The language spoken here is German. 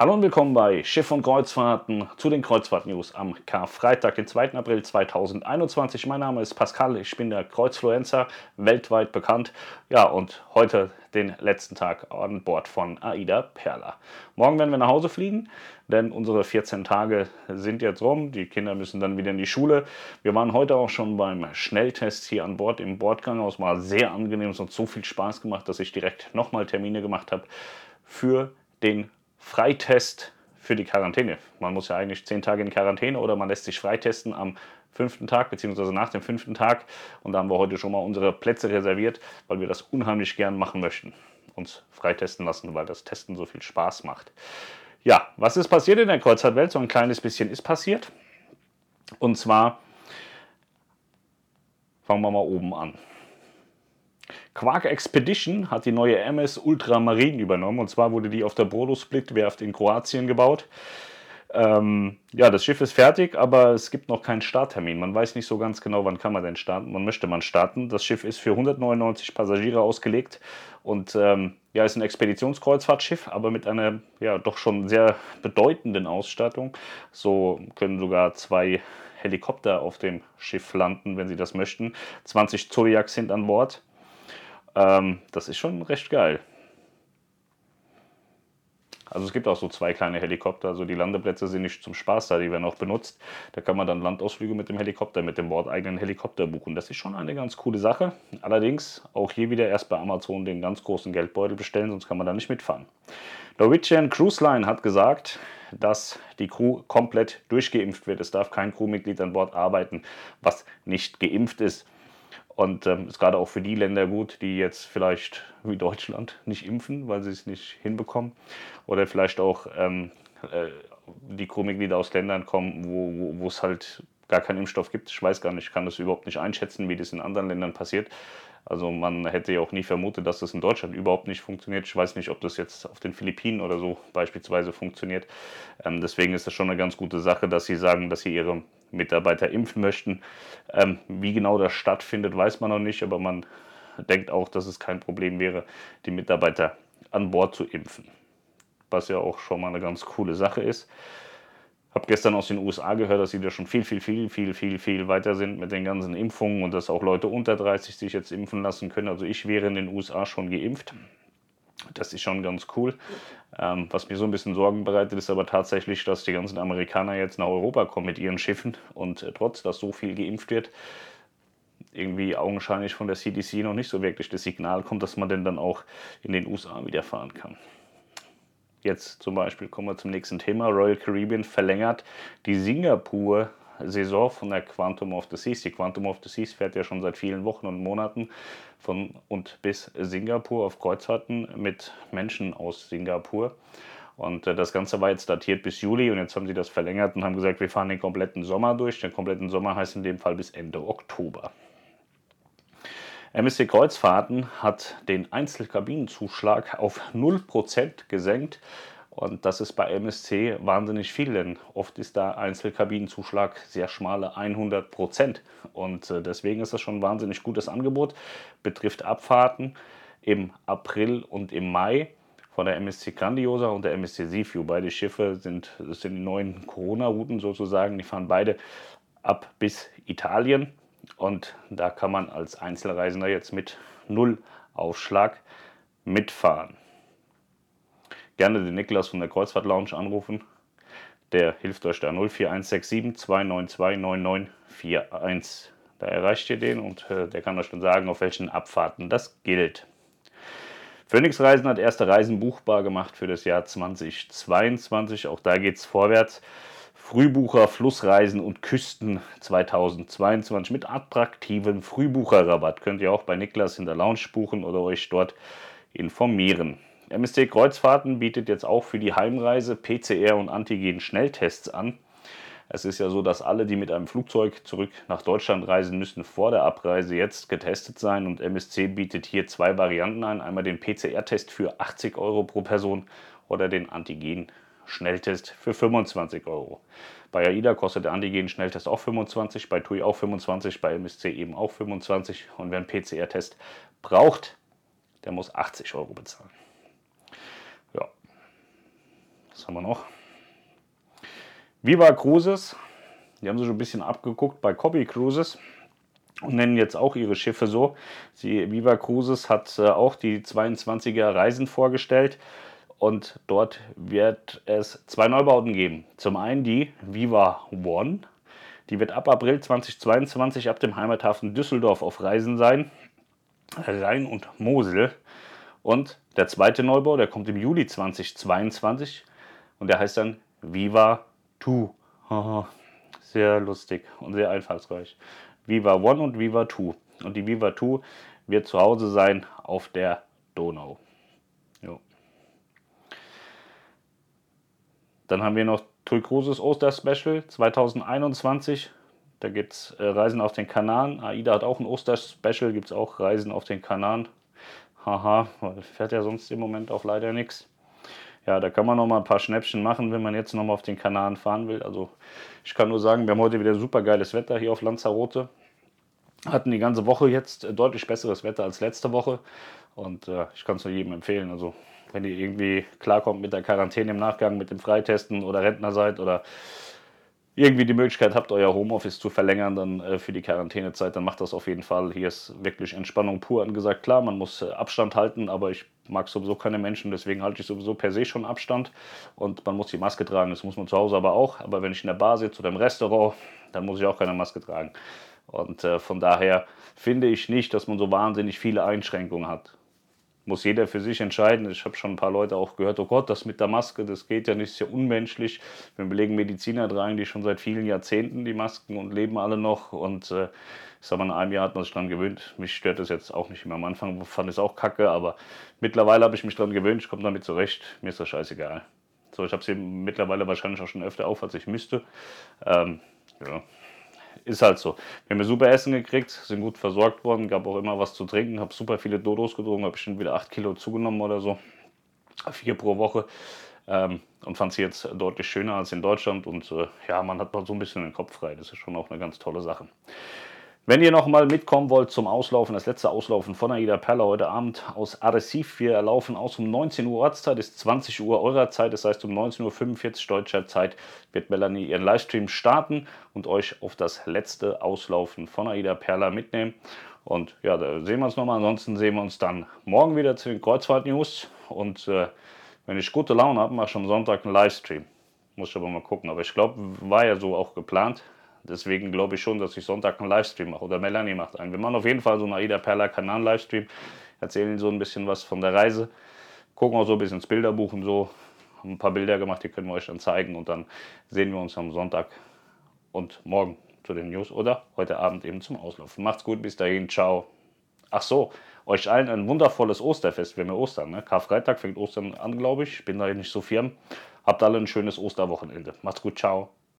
Hallo und willkommen bei Schiff und Kreuzfahrten zu den Kreuzfahrt-News am Karfreitag, den 2. April 2021. Mein Name ist Pascal, ich bin der Kreuzfluencer, weltweit bekannt. Ja, und heute den letzten Tag an Bord von AIDA Perla. Morgen werden wir nach Hause fliegen, denn unsere 14 Tage sind jetzt rum. Die Kinder müssen dann wieder in die Schule. Wir waren heute auch schon beim Schnelltest hier an Bord im Bordgang. Es war sehr angenehm, es hat so viel Spaß gemacht, dass ich direkt nochmal Termine gemacht habe für den Freitest für die Quarantäne. Man muss ja eigentlich zehn Tage in Quarantäne oder man lässt sich freitesten am fünften Tag beziehungsweise nach dem fünften Tag. Und da haben wir heute schon mal unsere Plätze reserviert, weil wir das unheimlich gern machen möchten. Uns freitesten lassen, weil das Testen so viel Spaß macht. Ja, was ist passiert in der Kreuzfahrtwelt? So ein kleines bisschen ist passiert. Und zwar fangen wir mal oben an. Quark Expedition hat die neue MS Ultramarine übernommen. Und zwar wurde die auf der Brodo Split Werft in Kroatien gebaut. Ähm, ja, das Schiff ist fertig, aber es gibt noch keinen Starttermin. Man weiß nicht so ganz genau, wann kann man denn starten. Man möchte man starten. Das Schiff ist für 199 Passagiere ausgelegt und ähm, ja, ist ein Expeditionskreuzfahrtschiff, aber mit einer ja doch schon sehr bedeutenden Ausstattung. So können sogar zwei Helikopter auf dem Schiff landen, wenn sie das möchten. 20 Zodiacs sind an Bord. Ähm, das ist schon recht geil. Also es gibt auch so zwei kleine Helikopter. Also die Landeplätze sind nicht zum Spaß da, die werden auch benutzt. Da kann man dann Landausflüge mit dem Helikopter, mit dem bordeigenen Helikopter buchen. Das ist schon eine ganz coole Sache. Allerdings auch hier wieder erst bei Amazon den ganz großen Geldbeutel bestellen, sonst kann man da nicht mitfahren. Norwegian Cruise Line hat gesagt, dass die Crew komplett durchgeimpft wird. Es darf kein Crewmitglied an Bord arbeiten, was nicht geimpft ist. Und ähm, ist gerade auch für die Länder gut, die jetzt vielleicht wie Deutschland nicht impfen, weil sie es nicht hinbekommen. Oder vielleicht auch ähm, äh, die Crewmitglieder aus Ländern kommen, wo, wo es halt gar keinen Impfstoff gibt. Ich weiß gar nicht, ich kann das überhaupt nicht einschätzen, wie das in anderen Ländern passiert. Also man hätte ja auch nie vermutet, dass das in Deutschland überhaupt nicht funktioniert. Ich weiß nicht, ob das jetzt auf den Philippinen oder so beispielsweise funktioniert. Ähm, deswegen ist das schon eine ganz gute Sache, dass sie sagen, dass sie ihre Mitarbeiter impfen möchten. Ähm, wie genau das stattfindet, weiß man noch nicht, aber man denkt auch, dass es kein Problem wäre, die Mitarbeiter an Bord zu impfen. Was ja auch schon mal eine ganz coole Sache ist. Habe gestern aus den USA gehört, dass sie da schon viel, viel, viel, viel, viel, viel weiter sind mit den ganzen Impfungen und dass auch Leute unter 30 sich jetzt impfen lassen können. Also ich wäre in den USA schon geimpft. Das ist schon ganz cool. Ähm, was mir so ein bisschen Sorgen bereitet, ist aber tatsächlich, dass die ganzen Amerikaner jetzt nach Europa kommen mit ihren Schiffen und äh, trotz, dass so viel geimpft wird, irgendwie augenscheinlich von der CDC noch nicht so wirklich das Signal kommt, dass man denn dann auch in den USA wieder fahren kann. Jetzt zum Beispiel kommen wir zum nächsten Thema. Royal Caribbean verlängert die Singapur Saison von der Quantum of the Seas. Die Quantum of the Seas fährt ja schon seit vielen Wochen und Monaten von und bis Singapur auf Kreuzfahrten mit Menschen aus Singapur. Und äh, das Ganze war jetzt datiert bis Juli und jetzt haben sie das verlängert und haben gesagt, wir fahren den kompletten Sommer durch. Den kompletten Sommer heißt in dem Fall bis Ende Oktober. MSC Kreuzfahrten hat den Einzelkabinenzuschlag auf 0% gesenkt. Und das ist bei MSC wahnsinnig viel, denn oft ist der Einzelkabinenzuschlag sehr schmale 100 Prozent. Und äh, deswegen ist das schon ein wahnsinnig gutes Angebot. Betrifft Abfahrten im April und im Mai von der MSC Grandiosa und der MSC Seaview. Beide Schiffe sind, das sind die neuen Corona-Routen sozusagen. Die fahren beide ab bis Italien. Und da kann man als Einzelreisender jetzt mit Null Aufschlag mitfahren gerne den Niklas von der Kreuzfahrt Lounge anrufen. Der hilft euch da 04167 292 9941. Da erreicht ihr den und äh, der kann euch dann sagen, auf welchen Abfahrten das gilt. Phoenix Reisen hat erste Reisen buchbar gemacht für das Jahr 2022. Auch da geht es vorwärts. Frühbucher, Flussreisen und Küsten 2022 mit attraktivem Frühbucherrabatt. Könnt ihr auch bei Niklas in der Lounge buchen oder euch dort informieren. MSC Kreuzfahrten bietet jetzt auch für die Heimreise PCR und Antigen-Schnelltests an. Es ist ja so, dass alle, die mit einem Flugzeug zurück nach Deutschland reisen, müssen vor der Abreise jetzt getestet sein. Und MSC bietet hier zwei Varianten an. Einmal den PCR-Test für 80 Euro pro Person oder den Antigen-Schnelltest für 25 Euro. Bei AIDA kostet der Antigen-Schnelltest auch 25, bei TUI auch 25, bei MSC eben auch 25. Und wer einen PCR-Test braucht, der muss 80 Euro bezahlen. Haben wir noch? Viva Cruises. Die haben sich ein bisschen abgeguckt bei Copy Cruises und nennen jetzt auch ihre Schiffe so. Sie, Viva Cruises hat äh, auch die 22er Reisen vorgestellt und dort wird es zwei Neubauten geben. Zum einen die Viva One. Die wird ab April 2022 ab dem Heimathafen Düsseldorf auf Reisen sein. Rhein und Mosel. Und der zweite Neubau, der kommt im Juli 2022 und der heißt dann Viva 2. Sehr lustig und sehr einfallsreich. Viva One und Viva 2. Und die Viva 2 wird zu Hause sein auf der Donau. Jo. Dann haben wir noch Tui Cruises Oster Special 2021. Da gibt es äh, Reisen auf den Kanaren. AIDA hat auch ein Oster-Special, gibt es auch Reisen auf den Kanaren. Haha, fährt ja sonst im Moment auch leider nichts. Ja, da kann man noch mal ein paar Schnäppchen machen, wenn man jetzt noch mal auf den Kanaren fahren will. Also ich kann nur sagen, wir haben heute wieder super geiles Wetter hier auf Lanzarote. Hatten die ganze Woche jetzt deutlich besseres Wetter als letzte Woche. Und äh, ich kann es nur jedem empfehlen. Also wenn ihr irgendwie klarkommt mit der Quarantäne im Nachgang, mit dem Freitesten oder Rentner seid oder irgendwie die Möglichkeit habt, euer Homeoffice zu verlängern dann äh, für die Quarantänezeit, dann macht das auf jeden Fall. Hier ist wirklich Entspannung pur angesagt. Klar, man muss äh, Abstand halten, aber ich mag sowieso keine Menschen, deswegen halte ich sowieso per se schon Abstand. Und man muss die Maske tragen, das muss man zu Hause aber auch. Aber wenn ich in der Bar sitze oder im Restaurant, dann muss ich auch keine Maske tragen. Und äh, von daher finde ich nicht, dass man so wahnsinnig viele Einschränkungen hat muss jeder für sich entscheiden. Ich habe schon ein paar Leute auch gehört, oh Gott, das mit der Maske, das geht ja nicht, ist ja unmenschlich. Wir belegen Mediziner tragen die schon seit vielen Jahrzehnten die Masken und leben alle noch. Und äh, ich sag mal, in einem Jahr hat man sich dran gewöhnt. Mich stört das jetzt auch nicht mehr. Am Anfang fand ich es auch kacke, aber mittlerweile habe ich mich dran gewöhnt, ich komme damit zurecht. Mir ist das scheißegal. So, ich habe sie mittlerweile wahrscheinlich auch schon öfter auf, als ich müsste. Ähm, ja ist halt so. Wir haben super Essen gekriegt, sind gut versorgt worden, gab auch immer was zu trinken, habe super viele Dodos getrunken, habe bestimmt wieder 8 Kilo zugenommen oder so. Vier pro Woche. Ähm, und fand sie jetzt deutlich schöner als in Deutschland. Und äh, ja, man hat mal so ein bisschen den Kopf frei. Das ist schon auch eine ganz tolle Sache. Wenn ihr noch mal mitkommen wollt zum Auslaufen, das letzte Auslaufen von Aida Perla heute Abend aus Arrecife. Wir laufen aus um 19 Uhr Ortszeit, ist 20 Uhr eurer Zeit, das heißt um 19.45 Uhr deutscher Zeit wird Melanie ihren Livestream starten und euch auf das letzte Auslaufen von Aida Perla mitnehmen. Und ja, da sehen wir uns nochmal. Ansonsten sehen wir uns dann morgen wieder zu den Kreuzfahrt-News. Und äh, wenn ich gute Laune habe, mache ich am Sonntag einen Livestream. Muss ich aber mal gucken. Aber ich glaube, war ja so auch geplant. Deswegen glaube ich schon, dass ich Sonntag einen Livestream mache. Oder Melanie macht einen. Wir machen auf jeden Fall so einen Aida Perla Kanal Livestream. Erzählen so ein bisschen was von der Reise. Gucken auch so ein bisschen ins Bilderbuch und so. Haben ein paar Bilder gemacht, die können wir euch dann zeigen. Und dann sehen wir uns am Sonntag und morgen zu den News oder heute Abend eben zum Auslaufen. Macht's gut, bis dahin, ciao. Ach so, euch allen ein wundervolles Osterfest. Wir haben ja Ostern, ne? Karfreitag fängt Ostern an, glaube ich. Ich bin da nicht so firm. Habt alle ein schönes Osterwochenende. Macht's gut, ciao.